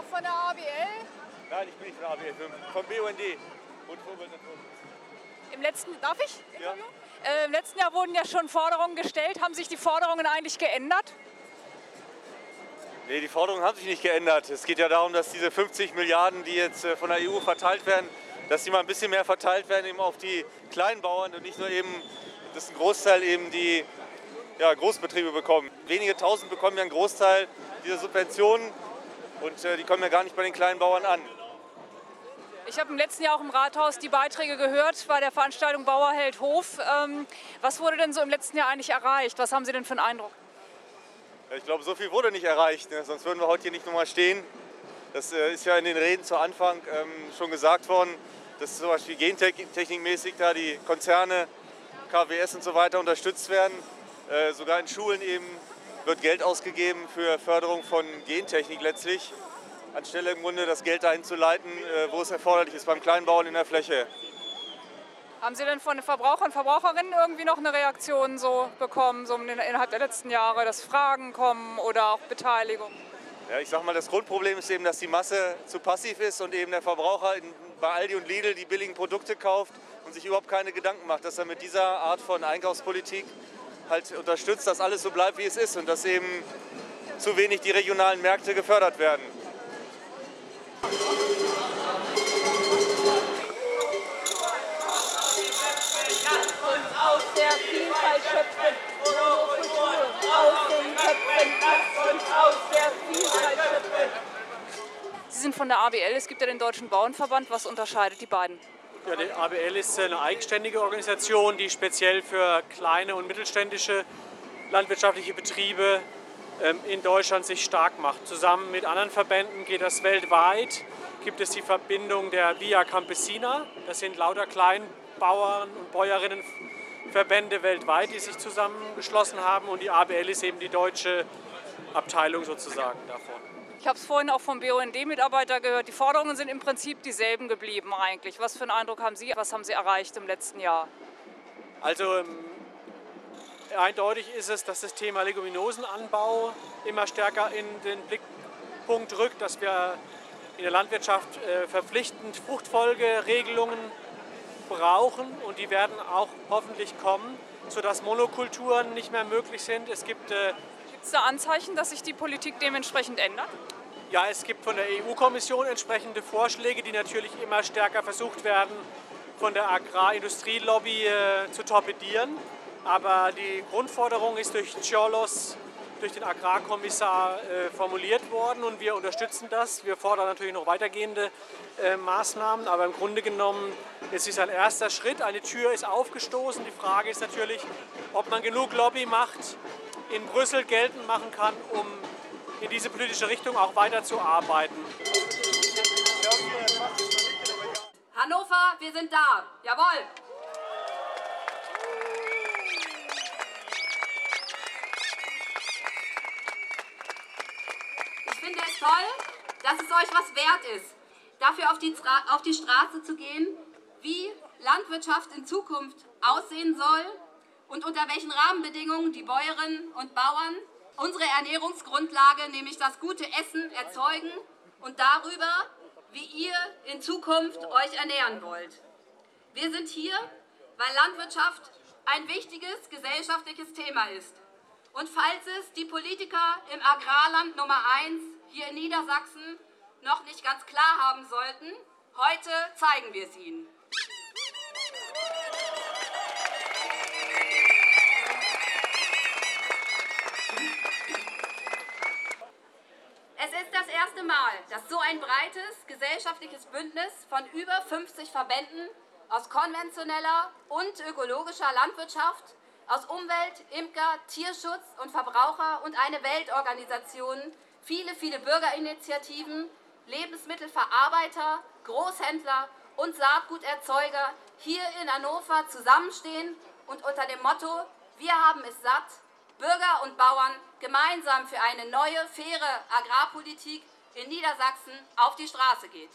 auch von der ABL? Nein, ich bin nicht von der ABL, vom BUND. Und Im letzten, darf ich? Ja. Äh, Im letzten Jahr wurden ja schon Forderungen gestellt. Haben sich die Forderungen eigentlich geändert? Nee, die Forderungen haben sich nicht geändert. Es geht ja darum, dass diese 50 Milliarden, die jetzt äh, von der EU verteilt werden, dass die mal ein bisschen mehr verteilt werden eben auf die Kleinbauern und nicht nur eben, dass ein Großteil eben die ja, Großbetriebe bekommen. Wenige Tausend bekommen ja einen Großteil dieser Subventionen und äh, die kommen ja gar nicht bei den Kleinbauern an. Ich habe im letzten Jahr auch im Rathaus die Beiträge gehört bei der Veranstaltung Bauer hält Hof. Ähm, was wurde denn so im letzten Jahr eigentlich erreicht? Was haben Sie denn für einen Eindruck? Ich glaube, so viel wurde nicht erreicht, ne? sonst würden wir heute hier nicht nochmal stehen. Das äh, ist ja in den Reden zu Anfang ähm, schon gesagt worden, dass zum Beispiel gentechnikmäßig da die Konzerne, KWS und so weiter unterstützt werden. Äh, sogar in Schulen eben wird Geld ausgegeben für Förderung von Gentechnik letztlich, anstelle im Grunde das Geld dahin zu leiten, äh, wo es erforderlich ist, beim Kleinbauern in der Fläche. Haben Sie denn von den Verbrauchern und Verbraucherinnen irgendwie noch eine Reaktion so bekommen, so innerhalb der letzten Jahre, dass Fragen kommen oder auch Beteiligung? Ja, ich sag mal, das Grundproblem ist eben, dass die Masse zu passiv ist und eben der Verbraucher bei Aldi und Lidl die billigen Produkte kauft und sich überhaupt keine Gedanken macht, dass er mit dieser Art von Einkaufspolitik halt unterstützt, dass alles so bleibt, wie es ist und dass eben zu wenig die regionalen Märkte gefördert werden. Sie sind von der ABL, es gibt ja den Deutschen Bauernverband. Was unterscheidet die beiden? Ja, die ABL ist eine eigenständige Organisation, die speziell für kleine und mittelständische landwirtschaftliche Betriebe ähm, in Deutschland sich stark macht. Zusammen mit anderen Verbänden geht das weltweit. Gibt es die Verbindung der Via Campesina. Das sind lauter Kleinbauern und Bäuerinnen Verbände weltweit, die sich zusammengeschlossen haben und die ABL ist eben die deutsche Abteilung sozusagen davon. Ich habe es vorhin auch vom BUND-Mitarbeiter gehört. Die Forderungen sind im Prinzip dieselben geblieben eigentlich. Was für einen Eindruck haben Sie? Was haben Sie erreicht im letzten Jahr? Also ähm, eindeutig ist es, dass das Thema Leguminosenanbau immer stärker in den Blickpunkt rückt, dass wir in der Landwirtschaft äh, verpflichtend Fruchtfolgeregelungen brauchen und die werden auch hoffentlich kommen, sodass Monokulturen nicht mehr möglich sind. Es gibt äh, es da Anzeichen, dass sich die Politik dementsprechend ändert? Ja, es gibt von der EU-Kommission entsprechende Vorschläge, die natürlich immer stärker versucht werden, von der Agrarindustrielobby äh, zu torpedieren. Aber die Grundforderung ist durch Ciolos durch den Agrarkommissar äh, formuliert worden und wir unterstützen das. Wir fordern natürlich noch weitergehende äh, Maßnahmen, aber im Grunde genommen ist es ein erster Schritt. Eine Tür ist aufgestoßen. Die Frage ist natürlich, ob man genug Lobbymacht in Brüssel geltend machen kann, um in diese politische Richtung auch weiterzuarbeiten. Hannover, wir sind da. Jawohl. finde es toll, dass es euch was wert ist, dafür auf die, auf die Straße zu gehen, wie Landwirtschaft in Zukunft aussehen soll und unter welchen Rahmenbedingungen die Bäuerinnen und Bauern unsere Ernährungsgrundlage, nämlich das gute Essen, erzeugen und darüber, wie ihr in Zukunft euch ernähren wollt. Wir sind hier, weil Landwirtschaft ein wichtiges gesellschaftliches Thema ist. Und falls es die Politiker im Agrarland Nummer 1 hier in Niedersachsen noch nicht ganz klar haben sollten, heute zeigen wir es Ihnen. Erste Mal, dass so ein breites gesellschaftliches Bündnis von über 50 Verbänden aus konventioneller und ökologischer Landwirtschaft, aus Umwelt, Imker, Tierschutz und Verbraucher und eine Weltorganisation viele, viele Bürgerinitiativen, Lebensmittelverarbeiter, Großhändler und Saatguterzeuger hier in Hannover zusammenstehen und unter dem Motto Wir haben es satt, Bürger und Bauern gemeinsam für eine neue, faire Agrarpolitik in Niedersachsen auf die Straße geht.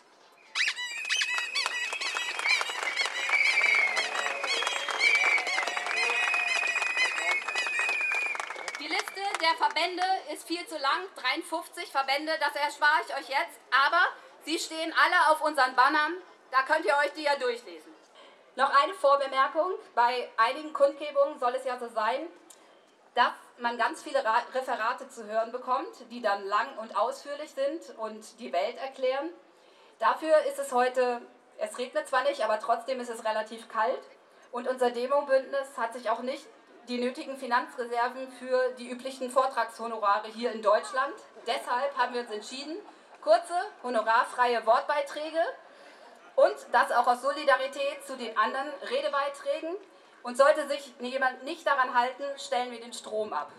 Die Liste der Verbände ist viel zu lang, 53 Verbände, das erspare ich euch jetzt, aber sie stehen alle auf unseren Bannern, da könnt ihr euch die ja durchlesen. Noch eine Vorbemerkung, bei einigen Kundgebungen soll es ja so sein, dass man ganz viele Referate zu hören bekommt, die dann lang und ausführlich sind und die Welt erklären. Dafür ist es heute, es regnet zwar nicht, aber trotzdem ist es relativ kalt. Und unser Demo-Bündnis hat sich auch nicht die nötigen Finanzreserven für die üblichen Vortragshonorare hier in Deutschland. Deshalb haben wir uns entschieden, kurze, honorarfreie Wortbeiträge und das auch aus Solidarität zu den anderen Redebeiträgen und sollte sich jemand nicht daran halten, stellen wir den Strom ab.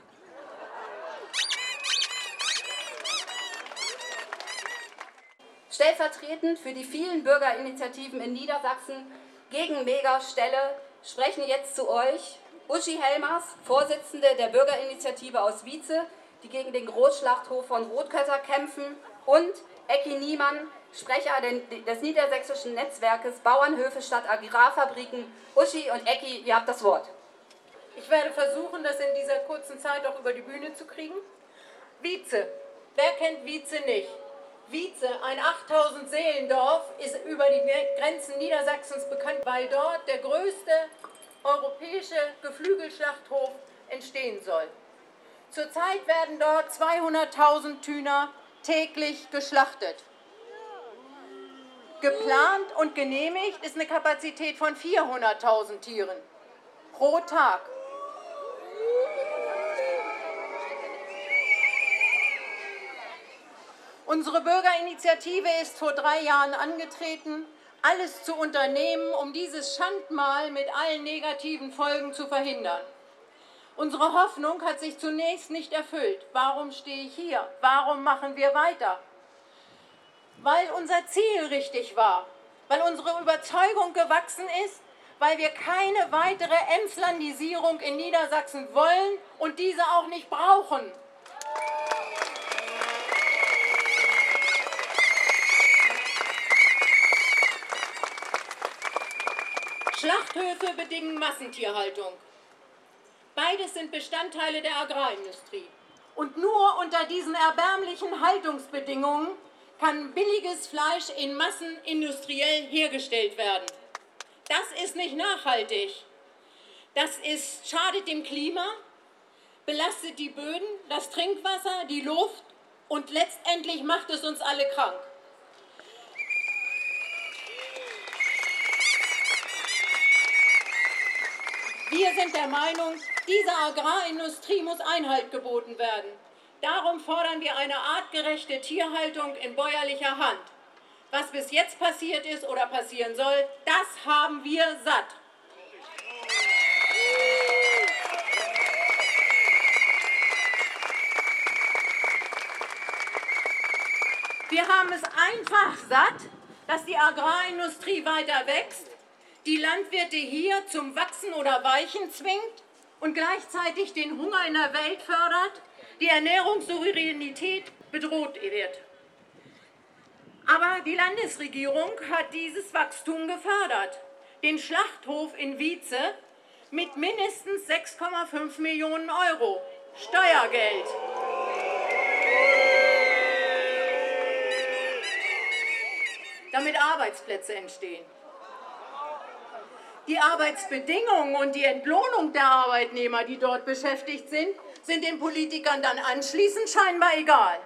Stellvertretend für die vielen Bürgerinitiativen in Niedersachsen gegen Megastelle sprechen jetzt zu euch Uschi Helmers, Vorsitzende der Bürgerinitiative aus Wietze, die gegen den Großschlachthof von Rotkötter kämpfen, und Ecki Niemann, Sprecher des niedersächsischen Netzwerkes Bauernhöfe statt Agrarfabriken. Uschi und Ecki, ihr habt das Wort. Ich werde versuchen, das in dieser kurzen Zeit auch über die Bühne zu kriegen. Wietze. Wer kennt Wietze nicht? Wietze, ein 8000 Seelendorf, ist über die Grenzen Niedersachsens bekannt, weil dort der größte europäische Geflügelschlachthof entstehen soll. Zurzeit werden dort 200.000 Tüner täglich geschlachtet. Geplant und genehmigt ist eine Kapazität von 400.000 Tieren pro Tag. Unsere Bürgerinitiative ist vor drei Jahren angetreten, alles zu unternehmen, um dieses Schandmal mit allen negativen Folgen zu verhindern. Unsere Hoffnung hat sich zunächst nicht erfüllt. Warum stehe ich hier? Warum machen wir weiter? Weil unser Ziel richtig war, weil unsere Überzeugung gewachsen ist, weil wir keine weitere Emslandisierung in Niedersachsen wollen und diese auch nicht brauchen. Schlachthöfe bedingen Massentierhaltung. Beides sind Bestandteile der Agrarindustrie. Und nur unter diesen erbärmlichen Haltungsbedingungen kann billiges Fleisch in Massen industriell hergestellt werden. Das ist nicht nachhaltig. Das ist, schadet dem Klima, belastet die Böden, das Trinkwasser, die Luft und letztendlich macht es uns alle krank. Wir sind der Meinung, dieser Agrarindustrie muss Einhalt geboten werden. Darum fordern wir eine artgerechte Tierhaltung in bäuerlicher Hand. Was bis jetzt passiert ist oder passieren soll, das haben wir satt. Wir haben es einfach satt, dass die Agrarindustrie weiter wächst, die Landwirte hier zum Wachsen oder Weichen zwingt und gleichzeitig den Hunger in der Welt fördert die Ernährungssouveränität bedroht wird. Aber die Landesregierung hat dieses Wachstum gefördert. Den Schlachthof in Wietze mit mindestens 6,5 Millionen Euro Steuergeld. Damit Arbeitsplätze entstehen. Die Arbeitsbedingungen und die Entlohnung der Arbeitnehmer, die dort beschäftigt sind, sind den Politikern dann anschließend scheinbar egal.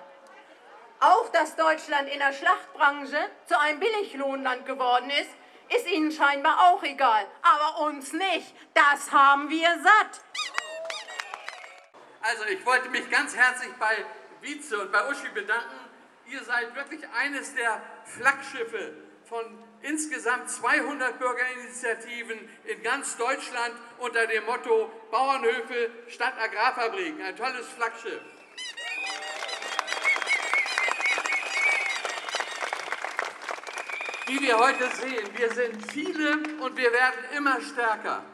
Auch dass Deutschland in der Schlachtbranche zu einem Billiglohnland geworden ist, ist ihnen scheinbar auch egal. Aber uns nicht. Das haben wir satt. Also ich wollte mich ganz herzlich bei Vize und bei Uschi bedanken. Ihr seid wirklich eines der Flaggschiffe von insgesamt 200 Bürgerinitiativen in ganz Deutschland unter dem Motto Bauernhöfe statt Agrarfabriken. Ein tolles Flaggschiff. Wie wir heute sehen, wir sind viele und wir werden immer stärker.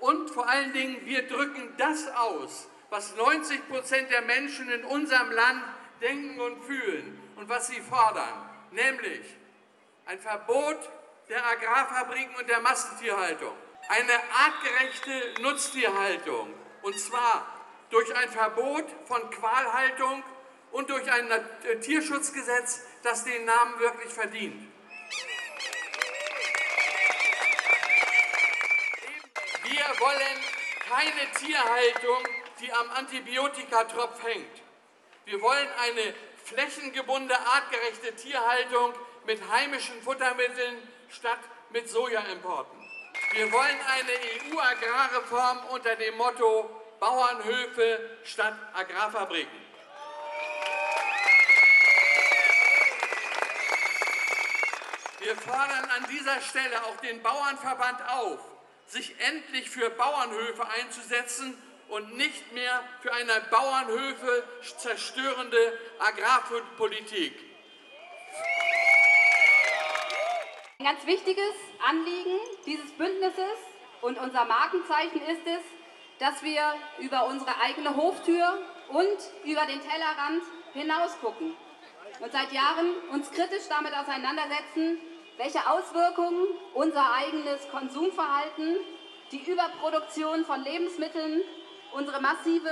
Und vor allen Dingen, wir drücken das aus, was 90 Prozent der Menschen in unserem Land denken und fühlen und was sie fordern, nämlich ein Verbot der Agrarfabriken und der Massentierhaltung, eine artgerechte Nutztierhaltung, und zwar durch ein Verbot von Qualhaltung und durch ein Tierschutzgesetz, das den Namen wirklich verdient. Wir wollen keine Tierhaltung, die am Antibiotikatropf hängt. Wir wollen eine flächengebundene, artgerechte Tierhaltung mit heimischen Futtermitteln statt mit Sojaimporten. Wir wollen eine EU-Agrarreform unter dem Motto Bauernhöfe statt Agrarfabriken. Wir fordern an dieser Stelle auch den Bauernverband auf, sich endlich für Bauernhöfe einzusetzen und nicht mehr für eine Bauernhöfe zerstörende Agrarpolitik. Ein ganz wichtiges Anliegen dieses Bündnisses und unser Markenzeichen ist es, dass wir über unsere eigene Hoftür und über den Tellerrand hinaus gucken und seit Jahren uns kritisch damit auseinandersetzen, welche Auswirkungen unser eigenes Konsumverhalten, die Überproduktion von Lebensmitteln, unsere massive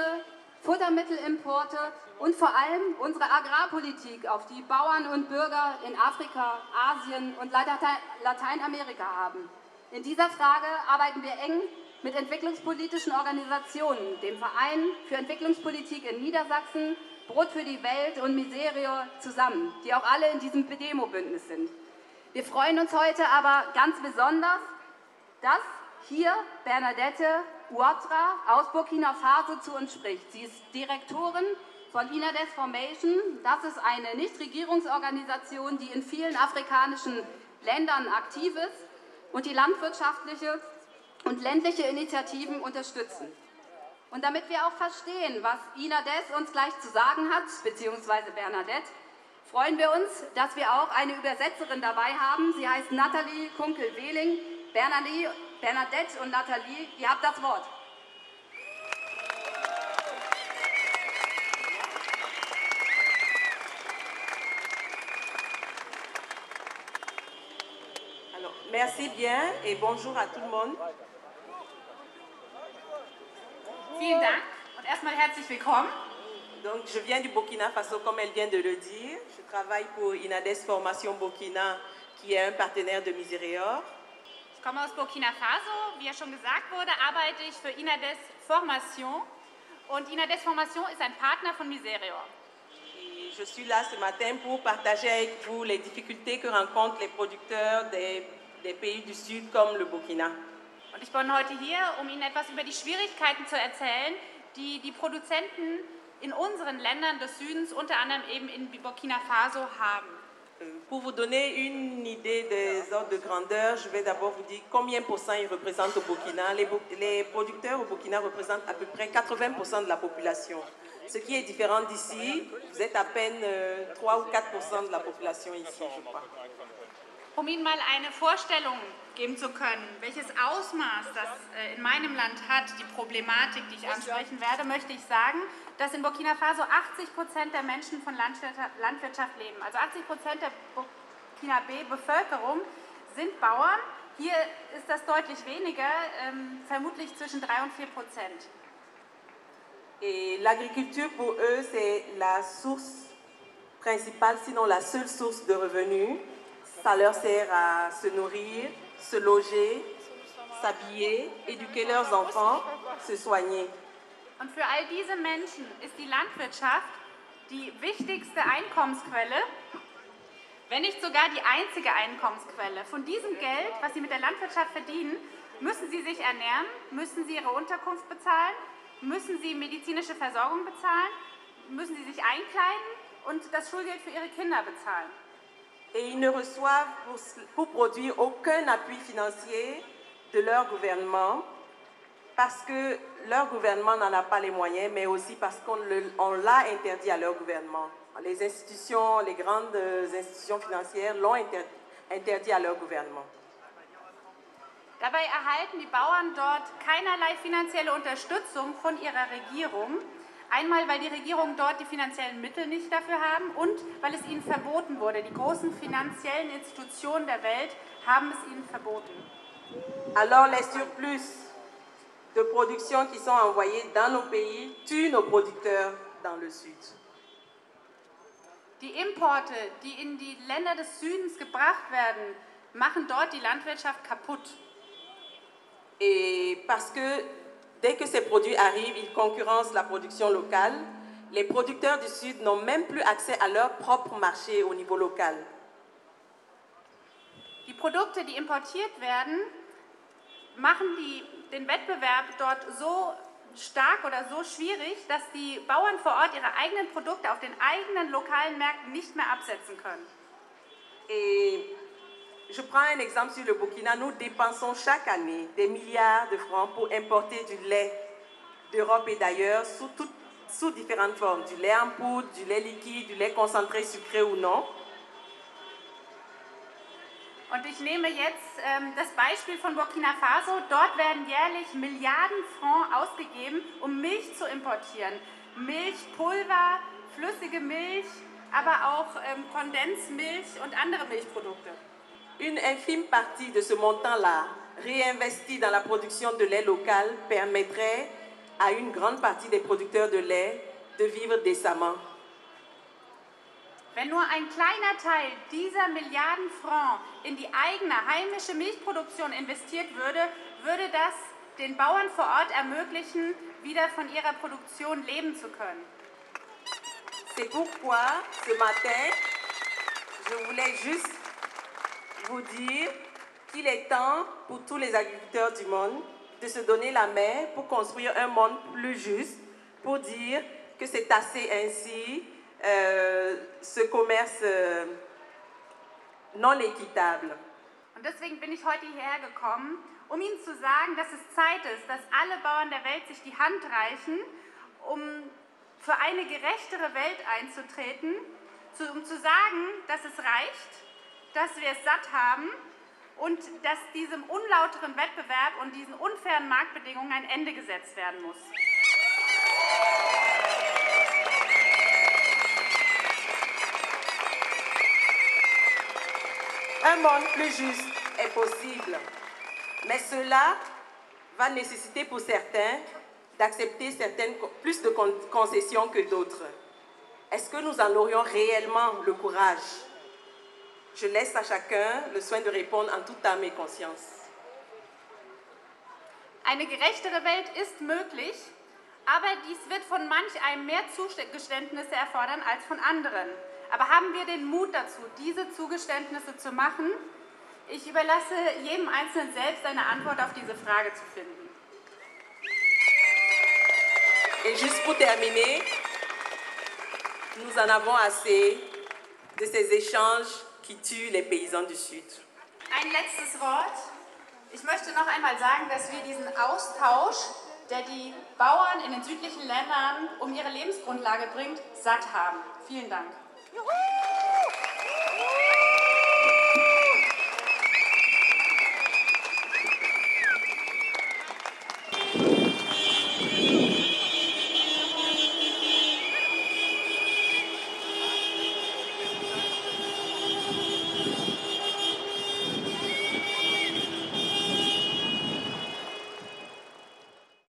Futtermittelimporte und vor allem unsere Agrarpolitik auf die Bauern und Bürger in Afrika, Asien und Lateinamerika haben. In dieser Frage arbeiten wir eng mit entwicklungspolitischen Organisationen, dem Verein für Entwicklungspolitik in Niedersachsen, Brot für die Welt und Miserio zusammen, die auch alle in diesem Demo-Bündnis sind. Wir freuen uns heute aber ganz besonders, dass hier Bernadette Ouattara aus Burkina Faso zu uns spricht. Sie ist Direktorin von Inades Formation. Das ist eine Nichtregierungsorganisation, die in vielen afrikanischen Ländern aktiv ist und die landwirtschaftliche und ländliche Initiativen unterstützen. Und damit wir auch verstehen, was Inades uns gleich zu sagen hat, beziehungsweise Bernadette, freuen wir uns, dass wir auch eine Übersetzerin dabei haben. Sie heißt Nathalie Kunkel-Wehling. Bernadette und Nathalie, ihr habt das Wort. Merci bien et bonjour à tout le monde. Vielen Dank und erstmal herzlich willkommen. Donc, je viens du Burkina Faso, comme elle vient de le dire. Je travaille pour Inades Formation Burkina, qui est un partenaire de Miserior. Ich komme aus Burkina Faso. Wie ja schon gesagt wurde, arbeite ich für Inades Formation. Und Inades Formation ist ein Partner von Miserior. Et je suis là ce matin pour partager avec vous les difficultés que rencontrent les producteurs des des pays du Sud comme le Burkina. Und ich bin heute hier, um Ihnen etwas über die Schwierigkeiten zu erzählen, die die Produzenten in unseren Ländern des Südens, unter anderem eben in Burkina Faso, haben. Euh, pour vous donner une idée des ordres de grandeur, je vais d'abord vous dire combien pour cent ils représentent au Burkina. Les, les, producteurs au Burkina représentent à peu près 80% de la population. Ce qui est différent d'ici, vous êtes à peine 3 euh, ou 4% de la population ici, je crois. Um Ihnen mal eine Vorstellung geben zu können, welches Ausmaß das äh, in meinem Land hat, die Problematik, die ich ansprechen werde, möchte ich sagen, dass in Burkina Faso 80 Prozent der Menschen von Landwirtschaft leben. Also 80 Prozent der Burkina B-Bevölkerung sind Bauern. Hier ist das deutlich weniger, ähm, vermutlich zwischen 3 und 4 Prozent. Et l'agriculture pour eux, c'est la source principale, sinon la seule source de revenus. Ça leur sert à se nourrir, se loger, s'habiller, éduquer leurs enfants, se soigner. Und für all diese Menschen ist die Landwirtschaft die wichtigste Einkommensquelle, wenn nicht sogar die einzige Einkommensquelle. Von diesem Geld, was sie mit der Landwirtschaft verdienen, müssen sie sich ernähren, müssen sie ihre Unterkunft bezahlen, müssen sie medizinische Versorgung bezahlen, müssen sie sich einkleiden und das Schulgeld für ihre Kinder bezahlen. Et ils ne reçoivent pour, produire aucun appui financier de leur gouvernement parce que leur gouvernement n'en a pas les moyens, mais aussi parce qu'on l'a interdit à leur gouvernement. Les institutions, les grandes institutions financières l'ont interdit, interdit à leur gouvernement. Dabei erhalten die Bauern dort keinerlei finanzielle Unterstützung von ihrer Regierung. Einmal, weil die Regierungen dort die finanziellen Mittel nicht dafür haben und weil es ihnen verboten wurde. Die großen finanziellen Institutionen der Welt haben es ihnen verboten. Alors les surplus de production qui sont envoyés dans nos pays tuent nos producteurs dans le Sud. Die Importe, die in die Länder des Südens gebracht werden, machen dort die Landwirtschaft kaputt. Et parce que dès que ces produits arrivent, ils concurrencent la production locale, les producteurs du Sud n'ont même plus accès à leur propre marché au niveau local. Die Produkte, die importiert werden, machen die, den Wettbewerb dort so stark oder so schwierig, dass die Bauern vor Ort ihre eigenen Produkte auf den eigenen lokalen Märkten nicht mehr absetzen können. Et je prends un exemple sur le Burkina. Nous dépensons chaque année des milliards de francs pour importer du lait d'Europe et d'ailleurs sous, sous différentes formes. Du lait en poudre, du lait liquide, du lait concentré sucré ou non. Und ich nehme jetzt ähm, das Beispiel von Burkina Faso. Dort werden jährlich Milliarden Francs ausgegeben, um Milch zu importieren. Milchpulver, flüssige Milch, aber auch ähm, Kondensmilch und andere Milchprodukte. Une infime partie de ce montant-là, réinvesti dans la production de lait local, permettrait à une grande partie des producteurs de lait de vivre décemment. Wenn nur ein kleiner Teil dieser Milliarden Francs in die eigene heimische Milchproduktion investiert würde, würde das den Bauern vor Ort ermöglichen, wieder von ihrer Produktion leben zu können. C'est pourquoi ce matin, je voulais juste vous dire qu'il est temps pour tous les agriculteurs du monde de se donner la main pour construire un monde plus juste, pour dire que c'est assez ainsi euh, ce commerce euh, non équitable. Und deswegen bin ich heute hierher gekommen, um Ihnen zu sagen, dass es Zeit ist, dass alle Bauern der Welt sich die Hand reichen, um für eine gerechtere Welt einzutreten, zu, um zu sagen, dass es reicht, dass wir es satt haben und dass diesem unlauteren Wettbewerb und diesen unfairen Marktbedingungen ein Ende gesetzt werden muss. Un monde plus juste est possible, mais cela va nécessiter pour certains d'accepter plus de con- concessions que d'autres. Est-ce que nous en aurions réellement le courage Je laisse à chacun le soin de répondre en toute âme et conscience. Eine gerechtere Welt ist möglich, aber dies wird von manch einem mehr Zugeständnisse erfordern als von anderen. Aber haben wir den Mut dazu, diese Zugeständnisse zu machen? Ich überlasse jedem Einzelnen selbst eine Antwort auf diese Frage zu finden. Et juste pour terminer, nous en avons assez de ces échanges qui tuent les paysans du Sud. Ein letztes Wort. Ich möchte noch einmal sagen, dass wir diesen Austausch, der die Bauern in den südlichen Ländern um ihre Lebensgrundlage bringt, satt haben. Vielen Dank. Juhu!